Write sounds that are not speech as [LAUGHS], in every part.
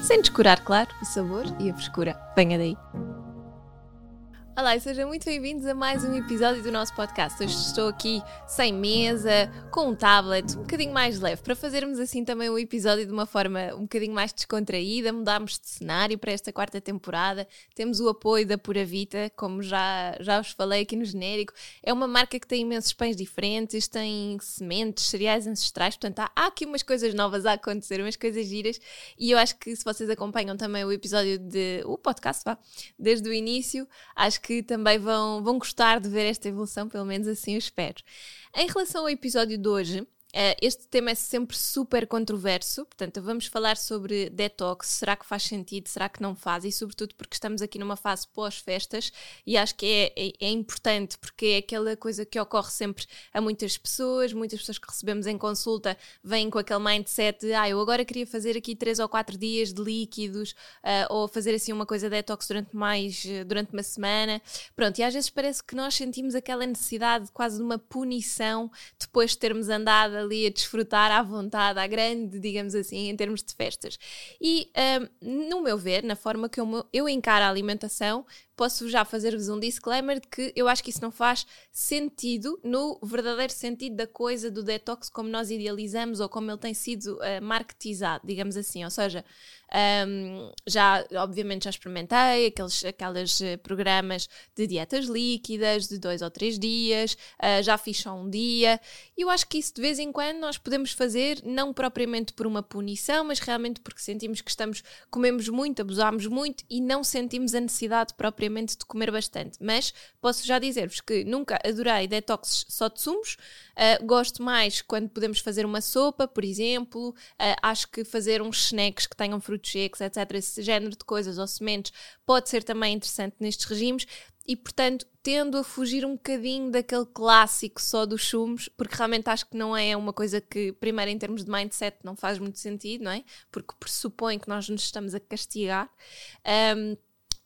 sem descurar, claro, o sabor e a frescura. Venha daí! Olá e sejam muito bem-vindos a mais um episódio do nosso podcast. Hoje estou aqui sem mesa, com um tablet, um bocadinho mais leve, para fazermos assim também o episódio de uma forma um bocadinho mais descontraída. Mudámos de cenário para esta quarta temporada. Temos o apoio da Pura Vita, como já, já vos falei aqui no genérico. É uma marca que tem imensos pães diferentes, tem sementes, cereais ancestrais, portanto há, há aqui umas coisas novas a acontecer, umas coisas giras. E eu acho que se vocês acompanham também o episódio de. o podcast, vá, desde o início, acho que também vão, vão gostar de ver esta evolução, pelo menos assim eu espero. Em relação ao episódio de hoje, este tema é sempre super controverso, portanto, vamos falar sobre detox. Será que faz sentido? Será que não faz? E, sobretudo, porque estamos aqui numa fase pós-festas e acho que é, é, é, importante, porque é aquela coisa que ocorre sempre a muitas pessoas. Muitas pessoas que recebemos em consulta vêm com aquele mindset de ah, eu agora queria fazer aqui três ou quatro dias de líquidos uh, ou fazer assim uma coisa detox durante mais durante uma semana. Pronto, e às vezes parece que nós sentimos aquela necessidade quase de uma punição depois de termos andado ali a desfrutar à vontade, à grande, digamos assim, em termos de festas. E, um, no meu ver, na forma que eu, eu encaro a alimentação, posso já fazer-vos um disclaimer de que eu acho que isso não faz sentido no verdadeiro sentido da coisa do detox como nós idealizamos ou como ele tem sido uh, marketizado, digamos assim. Ou seja, um, já, obviamente, já experimentei aqueles aqueles uh, programas de dietas líquidas de dois ou três dias, uh, já fiz só um dia. E eu acho que isso de vez em quando nós podemos fazer, não propriamente por uma punição, mas realmente porque sentimos que estamos, comemos muito, abusamos muito e não sentimos a necessidade propriamente propriamente de comer bastante, mas posso já dizer-vos que nunca adorei detoxes só de sumos, uh, gosto mais quando podemos fazer uma sopa, por exemplo, uh, acho que fazer uns snacks que tenham frutos secos, etc., esse género de coisas ou sementes pode ser também interessante nestes regimes e portanto tendo a fugir um bocadinho daquele clássico só dos sumos, porque realmente acho que não é uma coisa que, primeiro em termos de mindset, não faz muito sentido, não é? Porque pressupõe que nós nos estamos a castigar. Um,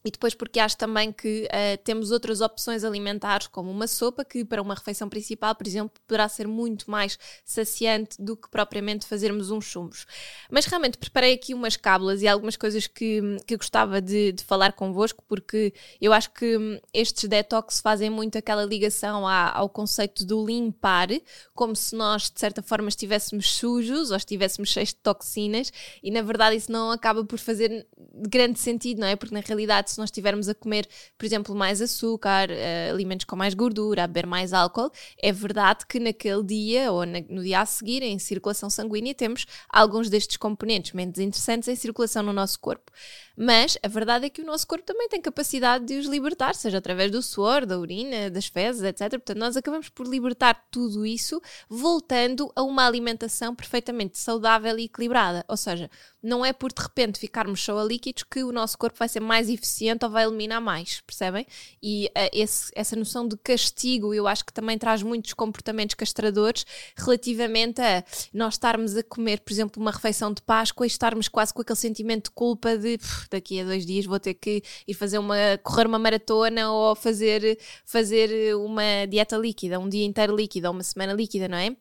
e depois porque acho também que uh, temos outras opções alimentares, como uma sopa, que para uma refeição principal, por exemplo, poderá ser muito mais saciante do que propriamente fazermos uns chumos. Mas realmente preparei aqui umas cábulas e algumas coisas que, que gostava de, de falar convosco, porque eu acho que hum, estes detox fazem muito aquela ligação à, ao conceito do limpar, como se nós, de certa forma, estivéssemos sujos ou estivéssemos cheios de toxinas, e na verdade isso não acaba por fazer grande sentido, não é? Porque na realidade, se nós estivermos a comer, por exemplo, mais açúcar, uh, alimentos com mais gordura, a beber mais álcool, é verdade que naquele dia ou no dia a seguir, em circulação sanguínea, temos alguns destes componentes menos interessantes em circulação no nosso corpo. Mas a verdade é que o nosso corpo também tem capacidade de os libertar, seja através do suor, da urina, das fezes, etc. Portanto, nós acabamos por libertar tudo isso, voltando a uma alimentação perfeitamente saudável e equilibrada. Ou seja, não é por de repente ficarmos só a líquidos que o nosso corpo vai ser mais eficiente ou vai eliminar mais, percebem? E uh, esse, essa noção de castigo eu acho que também traz muitos comportamentos castradores relativamente a nós estarmos a comer, por exemplo, uma refeição de Páscoa e estarmos quase com aquele sentimento de culpa de daqui a dois dias vou ter que ir fazer uma, correr uma maratona ou fazer, fazer uma dieta líquida, um dia inteiro líquido ou uma semana líquida, não é?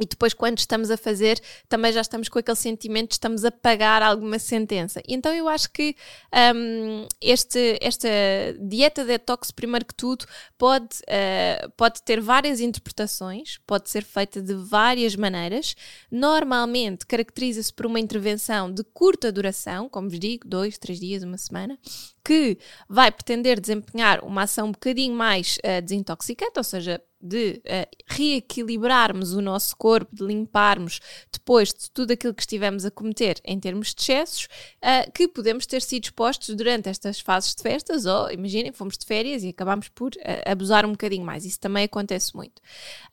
E depois, quando estamos a fazer, também já estamos com aquele sentimento de estamos a pagar alguma sentença. Então, eu acho que um, este, esta dieta detox, primeiro que tudo, pode, uh, pode ter várias interpretações, pode ser feita de várias maneiras. Normalmente, caracteriza-se por uma intervenção de curta duração, como vos digo, dois, três dias, uma semana, que vai pretender desempenhar uma ação um bocadinho mais uh, desintoxicante, ou seja, de uh, reequilibrarmos o nosso corpo, de limparmos depois de tudo aquilo que estivemos a cometer em termos de excessos, uh, que podemos ter sido expostos durante estas fases de festas, ou imaginem, fomos de férias e acabámos por uh, abusar um bocadinho mais. Isso também acontece muito.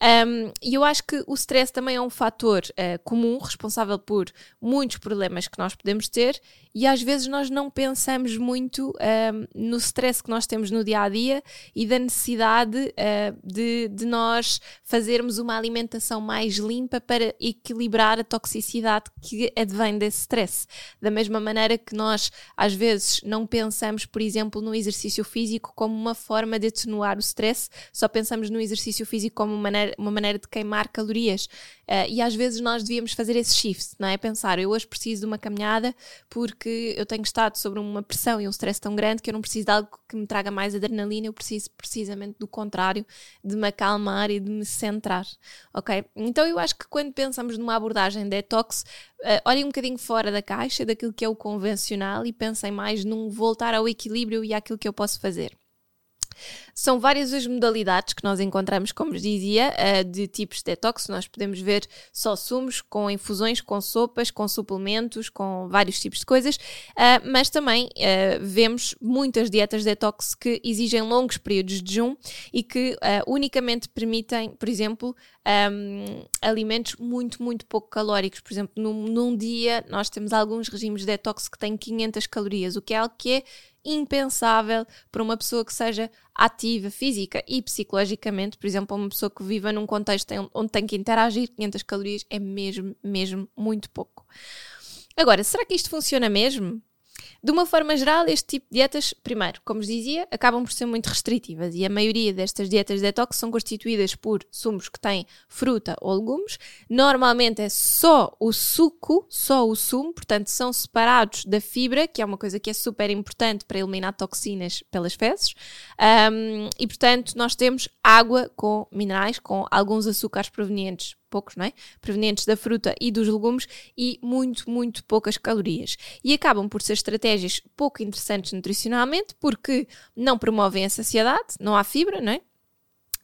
Um, e eu acho que o stress também é um fator comum, responsável por muitos problemas que nós podemos ter, e às vezes nós não pensamos muito um, no stress que nós temos no dia a dia e da necessidade de de nós fazermos uma alimentação mais limpa para equilibrar a toxicidade que advém desse stress. Da mesma maneira que nós, às vezes, não pensamos, por exemplo, no exercício físico como uma forma de atenuar o stress, só pensamos no exercício físico como uma maneira, uma maneira de queimar calorias. Uh, e às vezes nós devíamos fazer esse shift, não é? Pensar, eu hoje preciso de uma caminhada porque eu tenho estado sobre uma pressão e um stress tão grande que eu não preciso de algo que me traga mais adrenalina, eu preciso precisamente do contrário, de me acalmar e de me centrar, ok? Então eu acho que quando pensamos numa abordagem detox, uh, olhem um bocadinho fora da caixa, daquilo que é o convencional e pensem mais num voltar ao equilíbrio e àquilo que eu posso fazer. São várias as modalidades que nós encontramos, como dizia, eh, de tipos de detox. Nós podemos ver só sumos, com infusões, com sopas, com suplementos, com vários tipos de coisas, eh, mas também eh, vemos muitas dietas detox que exigem longos períodos de jejum e que unicamente permitem, por exemplo, um, alimentos muito, muito pouco calóricos. Por exemplo, num, dia nós temos alguns regimes de detox que têm 500 calorias, o que é algo que é impensável para uma pessoa que seja ativa física e psicologicamente, por exemplo, uma pessoa que viva num contexto onde tem que interagir 500 calorias é mesmo, mesmo muito pouco. Agora, será que isto funciona mesmo? De uma forma geral, este tipo de dietas, primeiro, como dizia, acabam por ser muito restritivas e a maioria destas dietas de detox são constituídas por sumos que têm fruta ou legumes. Normalmente é só o suco, só o sumo, portanto são separados da fibra, que é uma coisa que é super importante para eliminar toxinas pelas fezes. Um, e portanto, nós temos água com minerais, com alguns açúcares provenientes poucos, não é? Provenientes da fruta e dos legumes e muito, muito poucas calorias. E acabam por ser estratégias pouco interessantes nutricionalmente porque não promovem a saciedade, não há fibra, não é?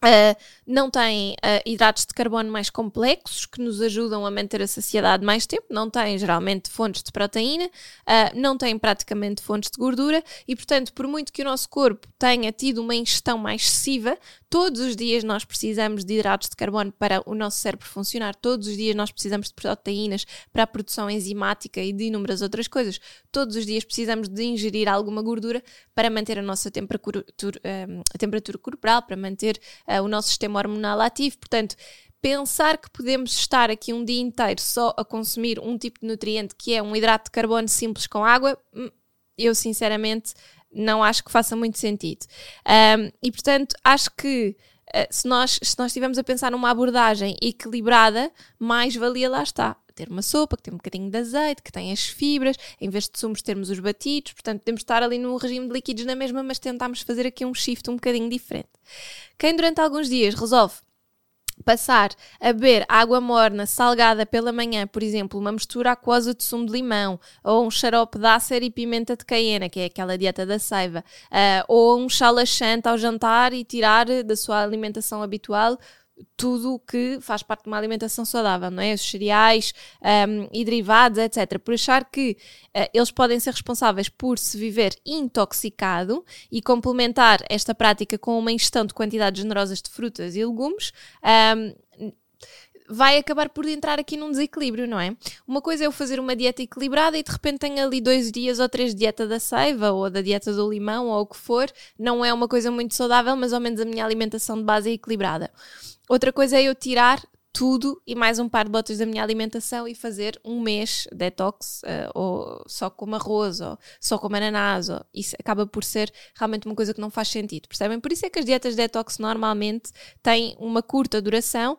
Uh, não tem uh, hidratos de carbono mais complexos que nos ajudam a manter a saciedade mais tempo, não tem geralmente fontes de proteína, uh, não tem praticamente fontes de gordura e, portanto, por muito que o nosso corpo tenha tido uma ingestão mais excessiva, todos os dias nós precisamos de hidratos de carbono para o nosso cérebro funcionar, todos os dias nós precisamos de proteínas para a produção enzimática e de inúmeras outras coisas, todos os dias precisamos de ingerir alguma gordura para manter a nossa temperatura, a temperatura corporal, para manter uh, o nosso sistema hormonal ativo. Portanto, pensar que podemos estar aqui um dia inteiro só a consumir um tipo de nutriente que é um hidrato de carbono simples com água, hum, eu sinceramente não acho que faça muito sentido. Um, e portanto, acho que uh, se, nós, se nós estivermos a pensar numa abordagem equilibrada, mais valia lá está. Ter uma sopa que tem um bocadinho de azeite, que tem as fibras, em vez de sumos termos os batidos, portanto podemos estar ali no regime de líquidos na mesma, mas tentarmos fazer aqui um shift um bocadinho diferente. Quem durante alguns dias resolve passar a beber água morna salgada pela manhã, por exemplo, uma mistura aquosa de sumo de limão, ou um xarope de ácer e pimenta de caiena, que é aquela dieta da seiva, uh, ou um chá laxante ao jantar e tirar da sua alimentação habitual tudo o que faz parte de uma alimentação saudável, não é? Os cereais um, e derivados, etc. Por achar que uh, eles podem ser responsáveis por se viver intoxicado e complementar esta prática com uma ingestão de quantidades generosas de frutas e legumes, um, vai acabar por entrar aqui num desequilíbrio, não é? Uma coisa é eu fazer uma dieta equilibrada e de repente tenho ali dois dias ou três de dieta da seiva ou da dieta do limão ou o que for. Não é uma coisa muito saudável, mas ao menos a minha alimentação de base é equilibrada. Outra coisa é eu tirar tudo e mais um par de botas da minha alimentação e fazer um mês detox, uh, ou só com arroz, ou só com ananás, ou isso acaba por ser realmente uma coisa que não faz sentido, percebem? Por isso é que as dietas detox normalmente têm uma curta duração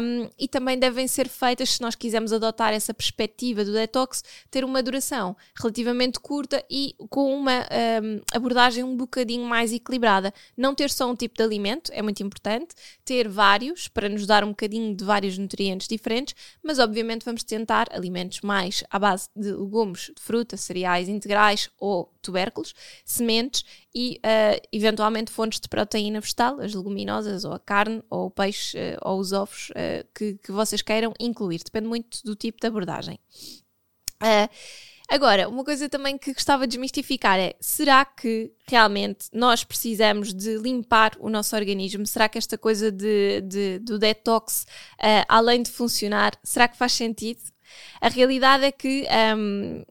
um, e também devem ser feitas, se nós quisermos adotar essa perspectiva do detox, ter uma duração relativamente curta e com uma um, abordagem um bocadinho mais equilibrada. Não ter só um tipo de alimento é muito importante, ter vários para nos dar um bocadinho de de vários nutrientes diferentes, mas obviamente vamos tentar alimentos mais à base de legumes, de fruta, cereais integrais ou tubérculos, sementes e uh, eventualmente fontes de proteína vegetal, as leguminosas ou a carne ou o peixe uh, ou os ovos uh, que, que vocês queiram incluir. Depende muito do tipo de abordagem. Uh, Agora, uma coisa também que gostava de desmistificar é: será que realmente nós precisamos de limpar o nosso organismo? Será que esta coisa de, de do detox, uh, além de funcionar, será que faz sentido? A realidade é que um,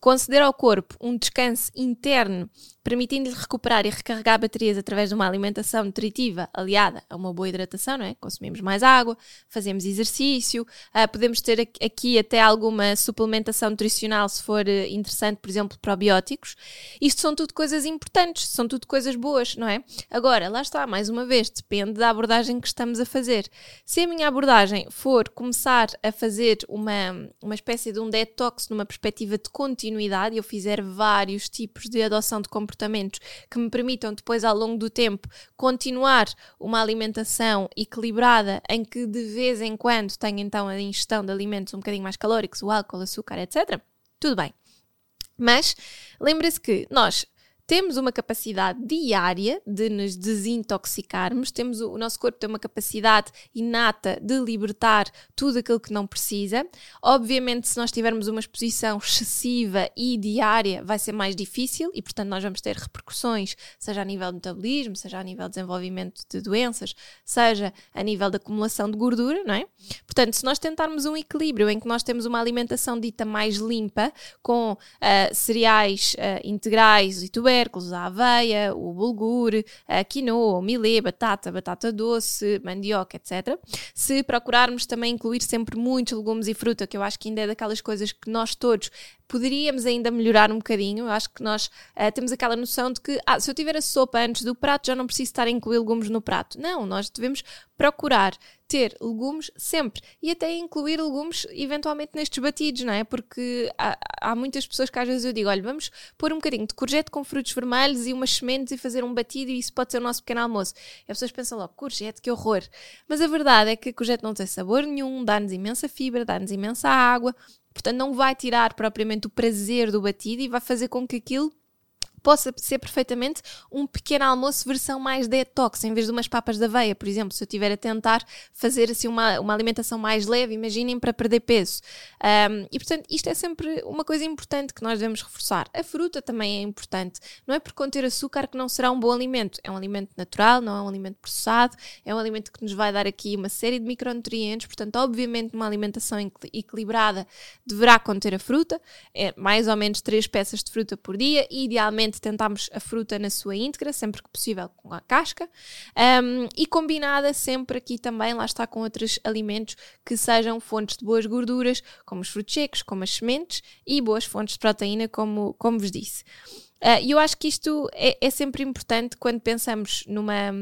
conceder ao corpo um descanso interno permitindo-lhe recuperar e recarregar baterias através de uma alimentação nutritiva aliada a uma boa hidratação, não é? Consumimos mais água, fazemos exercício, uh, podemos ter aqui até alguma suplementação nutricional se for uh, interessante, por exemplo, probióticos. Isto são tudo coisas importantes, são tudo coisas boas, não é? Agora, lá está, mais uma vez, depende da abordagem que estamos a fazer. Se a minha abordagem for começar a fazer uma, uma espécie de um detox numa perspectiva de continuidade, eu fizer vários tipos de adoção de comportamento comportamentos que me permitam depois, ao longo do tempo, continuar uma alimentação equilibrada em que de vez em quando tenho então a ingestão de alimentos um bocadinho mais calóricos, o álcool, açúcar, etc. Tudo bem. Mas lembre-se que nós temos uma capacidade diária de nos desintoxicarmos, temos o, o, nosso corpo tem uma capacidade inata de libertar tudo aquilo que não precisa. Obviamente, se nós tivermos uma exposição excessiva e diária, vai ser mais difícil e, portanto, nós vamos ter repercussões, seja a nível de metabolismo, seja a nível de desenvolvimento de doenças, seja a nível de acumulação de gordura, não é? Portanto, se nós tentarmos um equilíbrio em que nós temos uma alimentação dita mais limpa, com uh, cereais uh, integrais e tubérculos, tubérculos, a aveia, o bulgur, a quinoa, o milê, batata, batata doce, mandioca, etc. Se procurarmos também incluir sempre muitos legumes e fruta, que eu acho que ainda é daquelas coisas que nós todos poderíamos ainda melhorar um bocadinho. Eu acho que nós uh, temos aquela noção de que ah, se eu tiver a sopa antes do prato, já não preciso estar a incluir legumes no prato. Não, nós devemos procurar ter legumes sempre e até incluir legumes eventualmente nestes batidos, não é? Porque há, há, muitas pessoas que às vezes eu digo: olha, vamos pôr um bocadinho de courgette com frutos vermelhos e umas sementes e fazer um batido e isso pode ser o nosso pequeno almoço. E as pessoas pensam logo: courgette, que horror! Mas a verdade é que courgette não tem sabor nenhum, dá-nos imensa fibra, dá-nos imensa água, Portanto, não vai tirar propriamente o prazer do batido e vai fazer com que aquilo possa ser perfeitamente um pequeno almoço versão mais detox, em vez de umas papas de aveia, por exemplo, se eu estiver a tentar fazer assim uma, uma alimentação mais leve, imaginem para perder peso. Um, e portanto, isto é sempre uma coisa importante que nós devemos reforçar. A fruta também é importante. Não é por conter açúcar que não será um bom alimento. É um alimento natural, não é um alimento processado, é um alimento que nos vai dar aqui uma série de micronutrientes, portanto, obviamente, uma alimentação equilibrada deverá conter a fruta, é mais ou menos 3 peças de fruta por dia, e idealmente tentamos a fruta na sua íntegra, sempre que possível com a casca, um, e combinada sempre aqui também, lá está, com outros alimentos que sejam fontes de boas gorduras, como os frutos secos, como as sementes, e boas fontes de proteína, como, como vos disse. Ah, e uh, eu acho que isto é, é sempre importante quando pensamos numa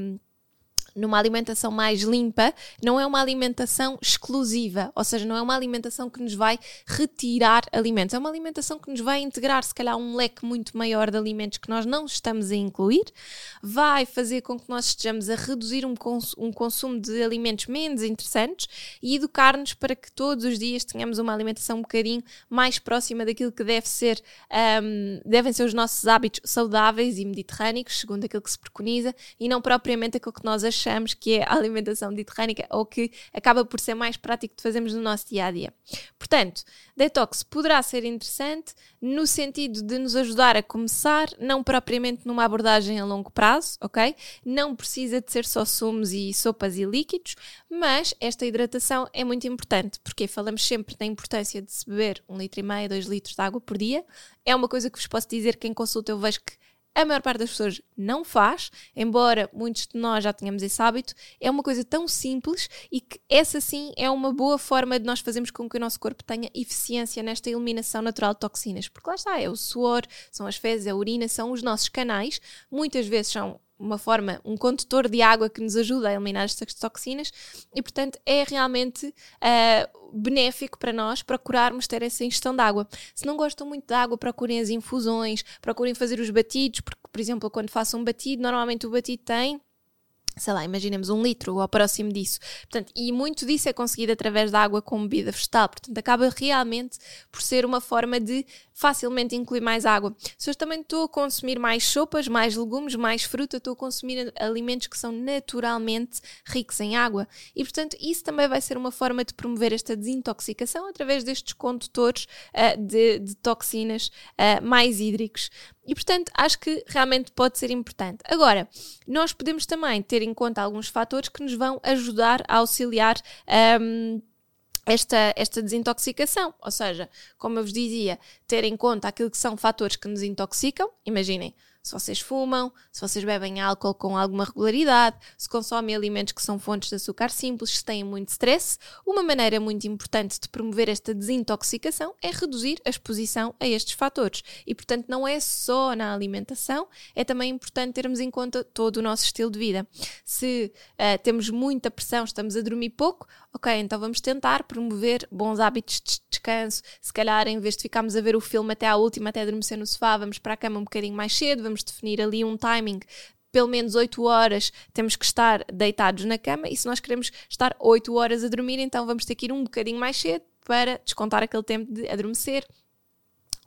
numa alimentação mais limpa, não é uma alimentação exclusiva, ou seja, não é uma alimentação que nos vai retirar alimentos, é uma alimentação que nos vai integrar, se calhar, um leque muito maior de alimentos que nós não estamos a incluir, vai fazer com que nós estejamos a reduzir um, cons um consumo de alimentos menos interessantes e educar-nos para que todos os dias tenhamos uma alimentação um bocadinho mais próxima daquilo que deve ser, um, devem ser os nossos hábitos saudáveis e mediterrânicos, segundo aquilo que se preconiza, e não propriamente aquilo que nós achamos achamos que é a alimentação mediterrânica ou que acaba por ser mais prático de fazermos no nosso dia a dia. Portanto, detox poderá ser interessante no sentido de nos ajudar a começar, não propriamente numa abordagem a longo prazo, ok? Não precisa de ser só sumos e sopas e líquidos, mas esta hidratação é muito importante porque falamos sempre da importância de se beber um litro e meio, dois litros de água por dia. É uma coisa que vos posso dizer, quem consulta eu vejo que a maior parte das pessoas não faz, embora muitos de nós já tenhamos esse hábito, é uma coisa tão simples e que essa sim é uma boa forma de nós fazermos com que o nosso corpo tenha eficiência nesta eliminação natural de toxinas, porque lá está, é o suor, são as fezes, a urina, são os nossos canais, muitas vezes são uma forma, um condutor de água que nos ajuda a eliminar estas toxinas e, portanto, é realmente uh, benéfico para nós procurarmos ter essa ingestão de água. Se não gostam muito de água, procurem as infusões, procurem fazer os batidos, porque, por exemplo, quando façam um batido, normalmente o batido tem sei lá, imaginemos um litro ou próximo disso. Portanto, e muito disso é conseguido através da água com bebida vegetal. Portanto, acaba realmente por ser uma forma de facilmente incluir mais água. Se eu também estou a consumir mais sopas, mais legumes, mais fruta, estou a consumir alimentos que são naturalmente ricos em água. E, portanto, isso também vai ser uma forma de promover esta desintoxicação através destes condutores uh, de, de, toxinas uh, mais hídricos. E, portanto, acho que realmente pode ser importante. Agora, nós podemos também ter em conta alguns fatores que nos vão ajudar a auxiliar. Um, esta, esta desintoxicação. Ou seja, como eu vos dizia, ter em conta aquilo que são fatores que nos intoxicam. Imaginem, se vocês fumam, se vocês bebem álcool com alguma regularidade, se consomem alimentos que são fontes de açúcar simples, se têm muito stress, uma maneira muito importante de promover esta desintoxicação é reduzir a exposição a estes fatores. E, portanto, não é só na alimentação, é também importante termos em conta todo o nosso estilo de vida. Se uh, temos muita pressão, estamos a dormir pouco, ok, então vamos tentar promover bons hábitos de descanso. Se calhar, em vez de ficarmos a ver o filme até à última, até adormecer no sofá, vamos para a cama um bocadinho mais cedo, vamos definir ali um timing. Pelo menos 8 horas temos que estar deitados na cama e se nós queremos estar 8 horas a dormir, então vamos ter que ir um bocadinho mais cedo para descontar aquele tempo de adormecer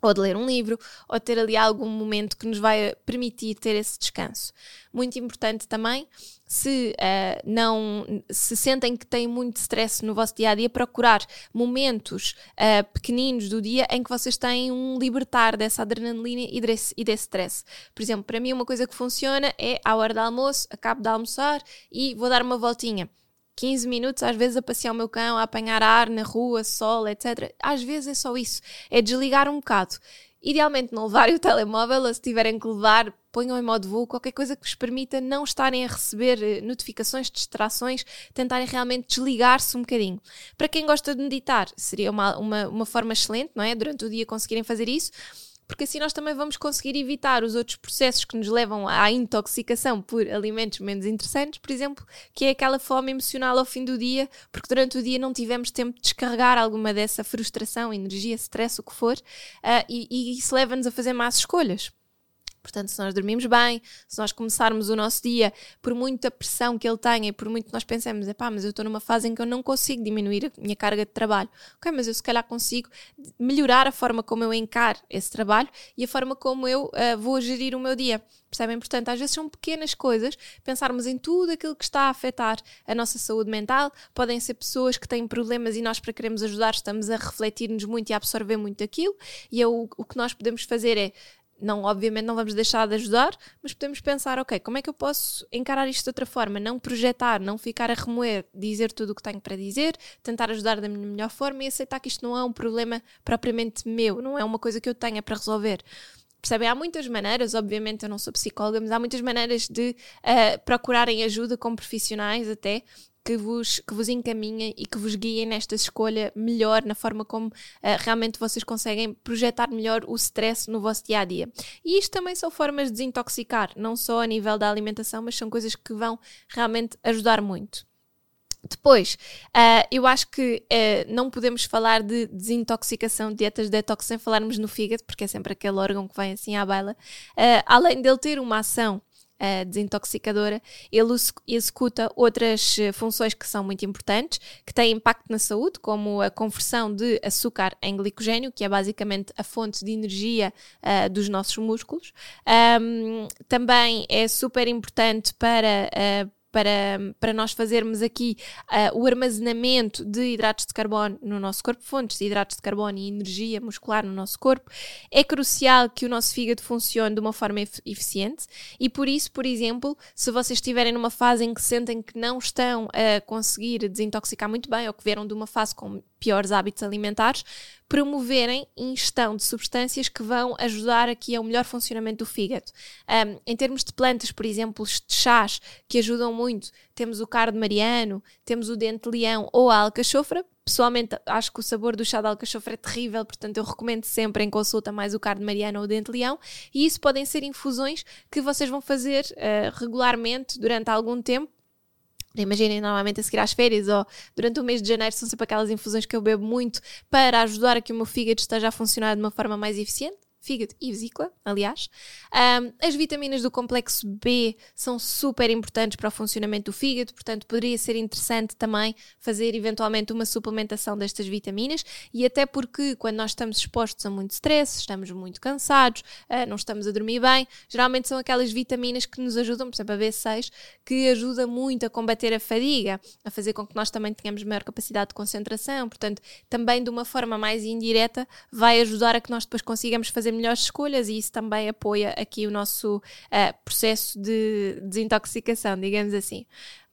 ou de ler um livro, ou ter ali algum momento que nos vai permitir ter esse descanso. Muito importante também, se uh, não se sentem que têm muito stress no vosso dia a dia, procurar momentos uh, pequeninos do dia em que vocês têm um libertar dessa adrenalina e desse, e desse stress. Por exemplo, para mim, uma coisa que funciona é à hora do almoço, acabo de almoçar e vou dar uma voltinha 15 minutos, às vezes, a passear o meu cão, a apanhar ar na rua, sol, etc. Às vezes é só isso. É desligar um bocado. Idealmente não levarem [LAUGHS] o telemóvel, ou se tiverem que levar, ponham em modo voo, qualquer coisa que vos permita não estarem a receber eh, notificações, distrações, tentarem realmente desligar-se um bocadinho. Para quem gosta de meditar, seria uma, uma, uma forma excelente, não é? Durante o dia conseguirem fazer isso porque assim nós também vamos conseguir evitar os outros processos que nos levam à intoxicação por alimentos menos interessantes, por exemplo, que é aquela fome emocional ao fim do dia, porque durante o dia não tivemos tempo de descarregar alguma dessa frustração, energia, stress, o que for, uh, e, e isso leva-nos a fazer más escolhas. Portanto, se nós dormimos bem, se nós começarmos o nosso dia por muita pressão que ele tenha e por muito nós pensemos, pá, mas eu estou numa fase em que eu não consigo diminuir a minha carga de trabalho. Ok, mas eu se calhar consigo melhorar a forma como eu encaro esse trabalho e a forma como eu uh, vou gerir o meu dia. Percebem? Portanto, às vezes são pequenas coisas, pensarmos em tudo aquilo que está a afetar a nossa saúde mental. Podem ser pessoas que têm problemas e nós, para queremos ajudar, estamos a refletir-nos muito e a absorver muito aquilo. E eu, é o que nós podemos fazer é não, obviamente não vamos deixar de ajudar, mas podemos pensar, ok, como é que eu posso encarar isto de outra forma? Não projetar, não ficar a remoer, dizer tudo o que tenho para dizer, tentar ajudar da minha melhor forma e aceitar que isto não é um problema propriamente meu, não é uma coisa que eu tenha para resolver. Percebem? Há muitas maneiras, obviamente eu não sou psicóloga, mas há muitas maneiras de uh, procurarem ajuda com profissionais até que vos, que vos encaminhem e que vos guiem nesta escolha melhor, na forma como uh, realmente vocês conseguem projetar melhor o stress no vosso dia a dia. E isto também são formas de desintoxicar, não só a nível da alimentação, mas são coisas que vão realmente ajudar muito. Depois, uh, eu acho que uh, não podemos falar de desintoxicação, de dietas de detox, sem falarmos no fígado, porque é sempre aquele órgão que vem assim à baila. Uh, além dele ter uma ação uh, desintoxicadora, ele executa outras uh, funções que são muito importantes, que têm impacto na saúde, como a conversão de açúcar em glicogênio, que é basicamente a fonte de energia uh, dos nossos músculos. Um, também é super importante para para, para nós fazermos aqui uh, o armazenamento de hidratos de carbono no nosso corpo, fontes de hidratos de carbono e energia muscular no nosso corpo, é crucial que o nosso fígado funcione de uma forma eficiente e por isso, por exemplo, se vocês estiverem numa fase em que sentem que não estão a conseguir desintoxicar muito bem ou que vieram de uma fase com piores hábitos alimentares, promoverem ingestão de substâncias que vão ajudar aqui ao melhor funcionamento do fígado. Um, em termos de plantas, por exemplo, de chás que ajudam muito, temos o cardo mariano, temos o dente leão ou a alcachofra. Pessoalmente, acho que o sabor do chá de alcachofra é terrível, portanto, eu recomendo sempre em consulta mais o cardo mariano ou o dente leão. E isso podem ser infusões que vocês vão fazer uh, regularmente durante algum tempo Imaginem, normalmente a seguir às férias ou durante o mês de janeiro são sempre aquelas infusões que eu bebo muito para ajudar a que o meu fígado esteja a funcionar de uma forma mais eficiente. Fígado e vesícula, aliás. Um, as vitaminas do complexo B são super importantes para o funcionamento do fígado, portanto, poderia ser interessante também fazer eventualmente uma suplementação destas vitaminas e até porque quando nós estamos expostos a muito stress, estamos muito cansados, uh, não estamos a dormir bem, geralmente são aquelas vitaminas que nos ajudam, por exemplo, a B6, que ajuda muito a combater a fadiga, a fazer com que nós também tenhamos maior capacidade de concentração, portanto, também de uma forma mais indireta vai ajudar a que nós depois consigamos fazer melhores escolhas e isso também apoia aqui o nosso uh, processo de desintoxicação, digamos assim.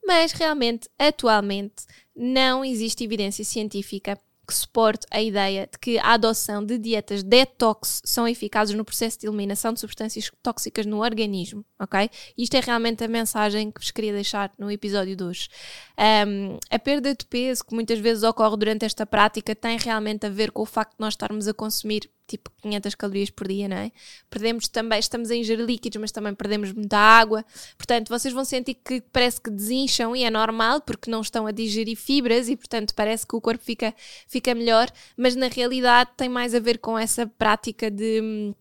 Mas realmente, atualmente, não existe evidência científica que suporte a ideia de que a adoção de dietas detox são eficazes no processo de eliminação de substâncias tóxicas no organismo, ok? Isto é realmente a mensagem que vos queria deixar no episódio de hoje. Um, a perda de peso que muitas vezes ocorre durante esta prática tem realmente a ver com o facto de nós estarmos a consumir tipo 500 calorias por dia, não é? Perdemos também, estamos a ingerir líquidos, mas também perdemos muita água. Portanto, vocês vão sentir que parece que desincham e é normal porque não estão a digerir fibras e, portanto, parece que o corpo fica, fica melhor, mas na realidade tem mais a ver com essa prática de hum,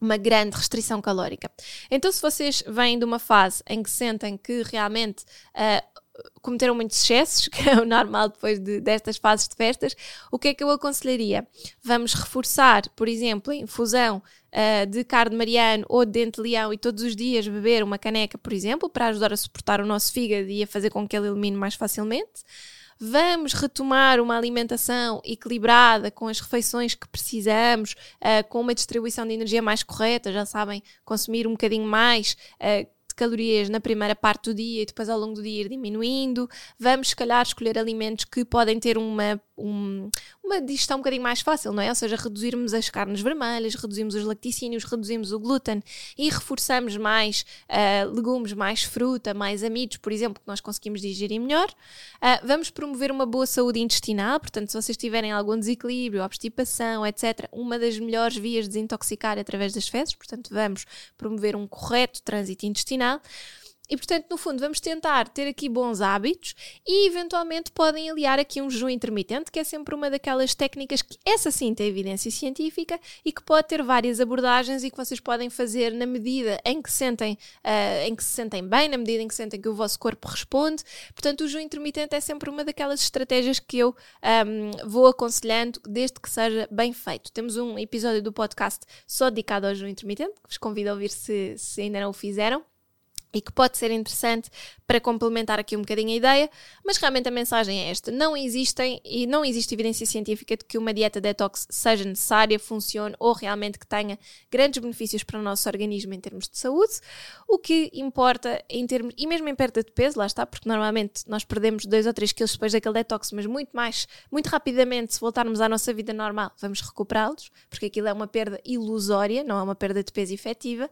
uma grande restrição calórica. Então, se vocês vêm de uma fase em que sentem que realmente uh, cometeram muitos excessos, [LAUGHS] que é o normal depois de, destas fases de festas, o que é que eu aconselharia? Vamos reforçar, por exemplo, a infusão uh, de carne mariano ou de dente de leão e todos os dias beber uma caneca, por exemplo, para ajudar a suportar o nosso fígado e a fazer com que ele elimine mais facilmente. Vamos retomar uma alimentação equilibrada com as refeições que precisamos, uh, com uma distribuição de energia mais correta, já sabem, consumir um bocadinho mais, uh, calorias na primeira parte do dia e depois ao longo do dia ir diminuindo. Vamos, se calhar, escolher alimentos que podem ter uma, um, uma digestão um bocadinho mais fácil, não é? Ou seja, reduzirmos as carnes vermelhas, reduzimos os lacticínios, reduzimos o glúten e reforçamos mais uh, legumes, mais fruta, mais amidos, por exemplo, que nós conseguimos digerir melhor. Uh, vamos promover uma boa saúde intestinal, portanto, se vocês tiverem algum desequilíbrio, obstipação, etc., uma das melhores vias de desintoxicar é através das fezes, portanto, vamos promover um correto trânsito intestinal. E portanto, no fundo, vamos tentar ter aqui bons hábitos e eventualmente podem aliar aqui um jejum intermitente, que é sempre uma daquelas técnicas que essa sim tem evidência científica e que pode ter várias abordagens e que vocês podem fazer na medida em que sentem, uh, em que se sentem bem, na medida em que sentem que o vosso corpo responde. Portanto, o jejum intermitente é sempre uma daquelas estratégias que eu um, vou aconselhando desde que seja bem feito. Temos um episódio do podcast só dedicado ao jejum intermitente, que vos convido a ouvir se, se ainda não o fizeram e que pode ser interessante para complementar aqui um bocadinho a ideia, mas realmente a mensagem é esta: não existem e não existe evidência científica de que uma dieta detox seja necessária, funcione ou realmente que tenha grandes benefícios para o nosso organismo em termos de saúde. O que importa em termos, e mesmo em perda de peso, lá está, porque normalmente nós perdemos 2 ou 3 quilos depois daquele detox, mas muito mais, muito rapidamente, se voltarmos à nossa vida normal, vamos recuperá-los, porque aquilo é uma perda ilusória, não é uma perda de peso efetiva.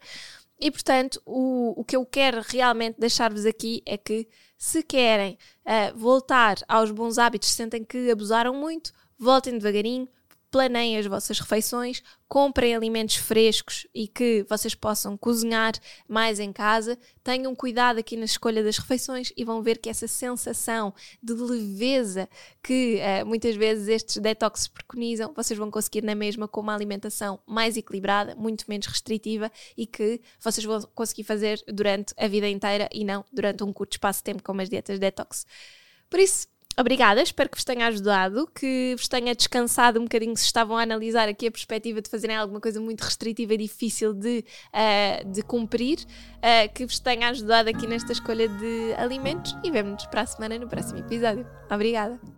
E portanto, o, o que eu quero realmente deixar-vos aqui é que, se querem uh, voltar aos bons hábitos, sentem que abusaram muito, voltem devagarinho, planeiem as vossas refeições, comprem alimentos frescos e que vocês possam cozinhar mais em casa. Tenham cuidado aqui na escolha das refeições e vão ver que essa sensação de leveza que uh, muitas vezes estes detox preconizam, vocês vão conseguir na mesma com uma alimentação mais equilibrada, muito menos restritiva e que vocês vão conseguir fazer durante a vida inteira e não durante um curto espaço de tempo como as dietas detox. Por isso, Obrigada, espero que vos tenha ajudado, que vos tenha descansado um bocadinho se estavam a analisar aqui a perspectiva de fazerem alguma coisa muito restritiva e difícil de, uh, de cumprir, uh, que vos tenha ajudado aqui nesta escolha de alimentos e vemo-nos para a semana no próximo episódio. Obrigada!